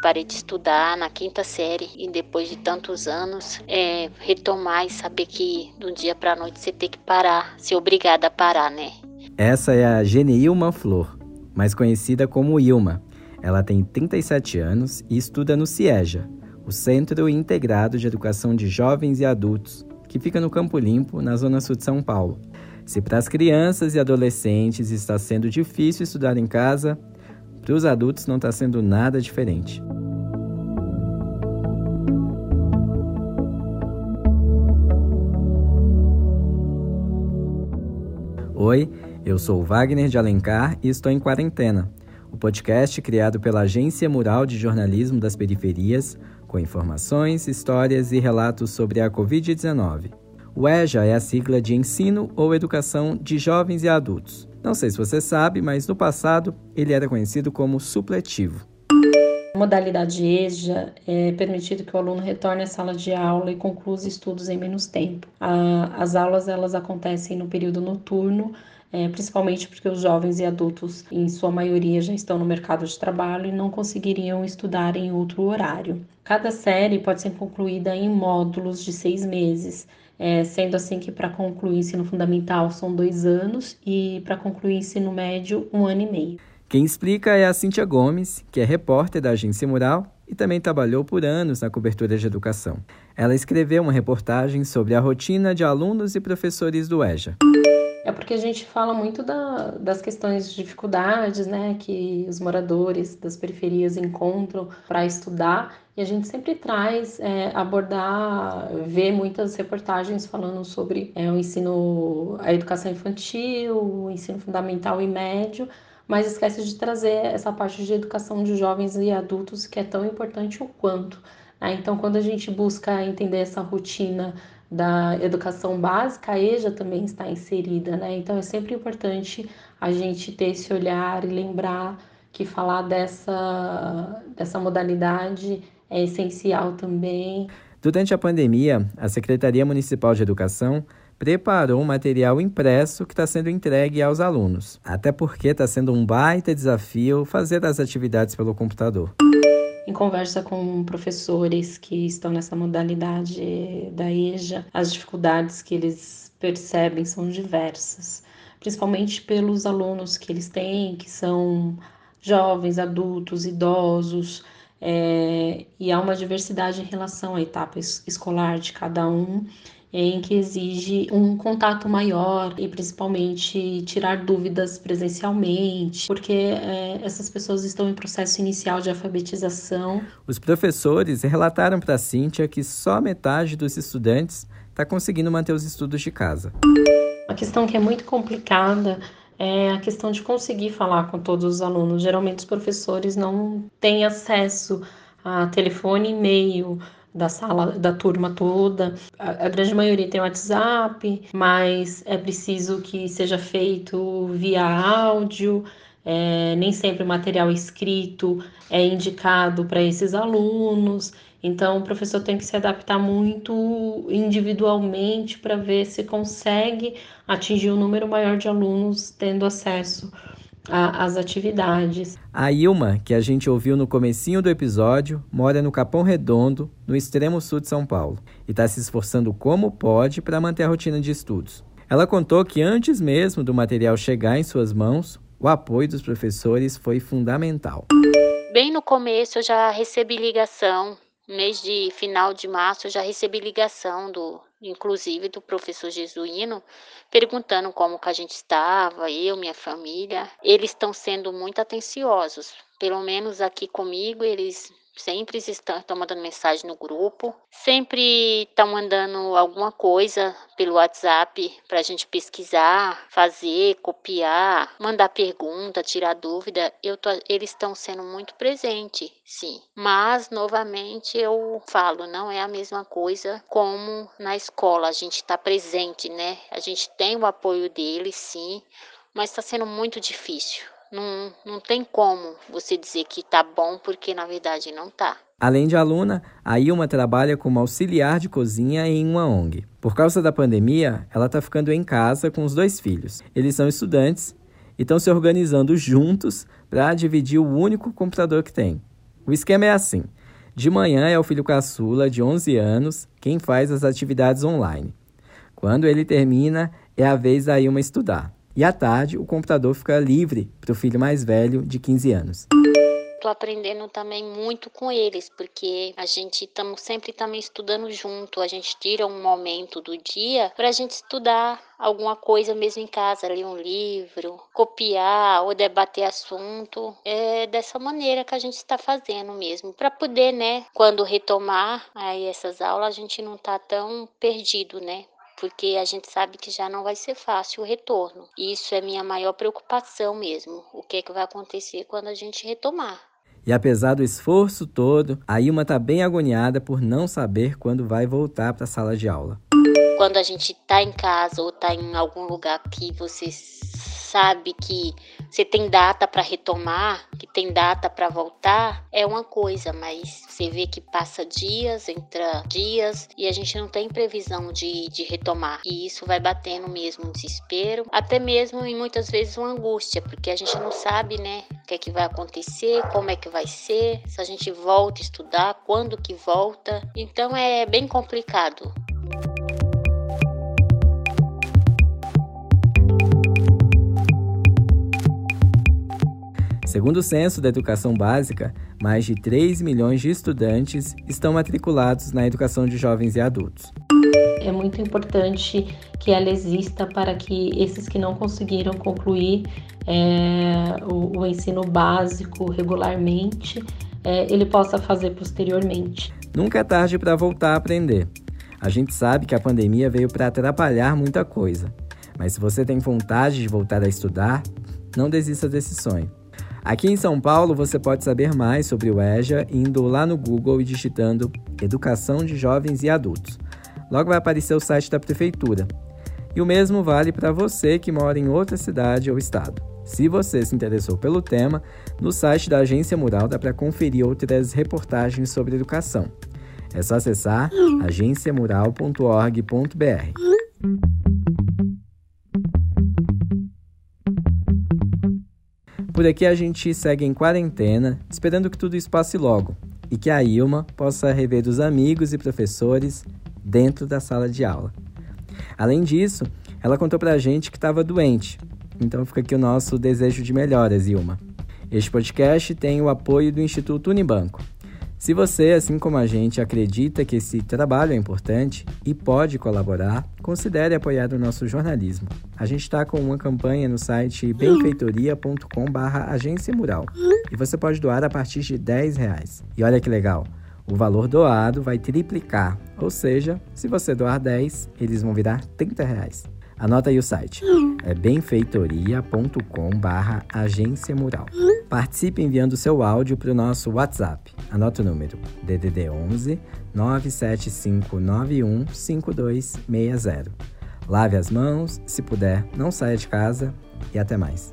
parei de estudar na quinta série e depois de tantos anos é, retomar e saber que do dia para noite você tem que parar, ser obrigada a parar, né? Essa é a Geneilma Flor, mais conhecida como Ilma. Ela tem 37 anos e estuda no CIEJA, o Centro Integrado de Educação de Jovens e Adultos, que fica no Campo Limpo, na zona sul de São Paulo. Se para as crianças e adolescentes está sendo difícil estudar em casa, para os adultos não está sendo nada diferente. Oi, eu sou Wagner de Alencar e estou em quarentena. O podcast criado pela Agência Mural de Jornalismo das Periferias, com informações, histórias e relatos sobre a Covid-19. O EJA é a sigla de Ensino ou Educação de Jovens e Adultos. Não sei se você sabe, mas no passado ele era conhecido como supletivo. A modalidade EJA é permitido que o aluno retorne à sala de aula e conclua os estudos em menos tempo. as aulas elas acontecem no período noturno, é, principalmente porque os jovens e adultos, em sua maioria, já estão no mercado de trabalho e não conseguiriam estudar em outro horário. Cada série pode ser concluída em módulos de seis meses, é, sendo assim que para concluir ensino fundamental são dois anos e para concluir ensino médio, um ano e meio. Quem explica é a Cíntia Gomes, que é repórter da Agência Mural e também trabalhou por anos na cobertura de educação. Ela escreveu uma reportagem sobre a rotina de alunos e professores do EJA. É porque a gente fala muito da, das questões de dificuldades, né, que os moradores das periferias encontram para estudar, e a gente sempre traz é, abordar, ver muitas reportagens falando sobre é, o ensino, a educação infantil, o ensino fundamental e médio, mas esquece de trazer essa parte de educação de jovens e adultos que é tão importante o quanto. Né? Então, quando a gente busca entender essa rotina da educação básica, a EJA também está inserida, né? Então é sempre importante a gente ter esse olhar e lembrar que falar dessa, dessa modalidade é essencial também. Durante a pandemia, a Secretaria Municipal de Educação preparou um material impresso que está sendo entregue aos alunos, até porque está sendo um baita desafio fazer as atividades pelo computador. Em conversa com professores que estão nessa modalidade da EJA, as dificuldades que eles percebem são diversas, principalmente pelos alunos que eles têm, que são jovens, adultos, idosos, é, e há uma diversidade em relação à etapa escolar de cada um em que exige um contato maior e principalmente tirar dúvidas presencialmente, porque é, essas pessoas estão em processo inicial de alfabetização. Os professores relataram para a Cíntia que só metade dos estudantes está conseguindo manter os estudos de casa. Uma questão que é muito complicada é a questão de conseguir falar com todos os alunos. Geralmente os professores não têm acesso a telefone e e-mail, da sala, da turma toda. A, a grande maioria tem WhatsApp, mas é preciso que seja feito via áudio. É, nem sempre o material escrito é indicado para esses alunos, então o professor tem que se adaptar muito individualmente para ver se consegue atingir um número maior de alunos tendo acesso a, as atividades. A Ilma, que a gente ouviu no comecinho do episódio, mora no Capão Redondo, no extremo sul de São Paulo, e está se esforçando como pode para manter a rotina de estudos. Ela contou que antes mesmo do material chegar em suas mãos, o apoio dos professores foi fundamental. Bem no começo eu já recebi ligação, mês de final de março eu já recebi ligação do inclusive do professor Jesuíno, perguntando como que a gente estava, eu, minha família. Eles estão sendo muito atenciosos, pelo menos aqui comigo, eles sempre estão, estão mandando mensagem no grupo, sempre estão mandando alguma coisa pelo WhatsApp para a gente pesquisar, fazer, copiar, mandar pergunta, tirar dúvida. Eu tô, eles estão sendo muito presentes, sim. Mas novamente eu falo, não é a mesma coisa como na escola. A gente está presente, né? A gente tem o apoio deles, sim, mas está sendo muito difícil. Não, não tem como você dizer que tá bom, porque na verdade não tá. Além de aluna, a Ilma trabalha como auxiliar de cozinha em uma ONG. Por causa da pandemia, ela está ficando em casa com os dois filhos. Eles são estudantes e estão se organizando juntos para dividir o único computador que tem. O esquema é assim: de manhã é o filho caçula, de 11 anos, quem faz as atividades online. Quando ele termina, é a vez da Ilma estudar. E à tarde, o computador fica livre para o filho mais velho, de 15 anos. Tô aprendendo também muito com eles, porque a gente estamos sempre também estudando junto. A gente tira um momento do dia para a gente estudar alguma coisa mesmo em casa, ler um livro, copiar ou debater assunto. É dessa maneira que a gente está fazendo mesmo, para poder, né, quando retomar aí essas aulas, a gente não tá tão perdido, né? Porque a gente sabe que já não vai ser fácil o retorno. Isso é minha maior preocupação mesmo. O que é que vai acontecer quando a gente retomar? E apesar do esforço todo, a Ilma está bem agoniada por não saber quando vai voltar para a sala de aula. Quando a gente está em casa ou está em algum lugar que você sabe que você tem data para retomar, que tem data para voltar, é uma coisa, mas você vê que passa dias, entra dias e a gente não tem previsão de, de retomar. E isso vai batendo mesmo um desespero, até mesmo e muitas vezes uma angústia, porque a gente não sabe, né, o que é que vai acontecer, como é que vai ser, se a gente volta a estudar, quando que volta. Então é bem complicado. Segundo o censo da educação básica, mais de 3 milhões de estudantes estão matriculados na educação de jovens e adultos. É muito importante que ela exista para que esses que não conseguiram concluir é, o, o, ensino básico regularmente, é, ele possa fazer posteriormente. Nunca é tarde para voltar a aprender. A gente sabe que a pandemia veio para atrapalhar muita coisa, mas se você tem vontade de voltar a estudar, não desista desse sonho. Aqui em São Paulo, você pode saber mais sobre o EJA indo lá no Google e digitando Educação de Jovens e Adultos. Logo vai aparecer o site da prefeitura. E o mesmo vale para você que mora em outra cidade ou estado. Se você se interessou pelo tema, no site da Agência Mural dá para conferir outras reportagens sobre educação. É só acessar agenciamural.org.br. Por aqui a gente segue em quarentena, esperando que tudo isso passe logo e que a Ilma possa rever os amigos e professores dentro da sala de aula. Além disso, ela contou pra gente que estava doente, então fica aqui o nosso desejo de melhoras, Ilma. Este podcast tem o apoio do Instituto Unibanco. Se você, assim como a gente, acredita que esse trabalho é importante e pode colaborar, considere apoiar o nosso jornalismo. A gente está com uma campanha no site benfeitoria.com agência mural e você pode doar a partir de 10 reais. E olha que legal, o valor doado vai triplicar, ou seja, se você doar 10, eles vão virar 30 reais. Anota aí o site. É benfeitoria.com barra agência mural. Participe enviando seu áudio para o nosso WhatsApp. Anota o número DDD 11 97591 5260. Lave as mãos, se puder, não saia de casa e até mais.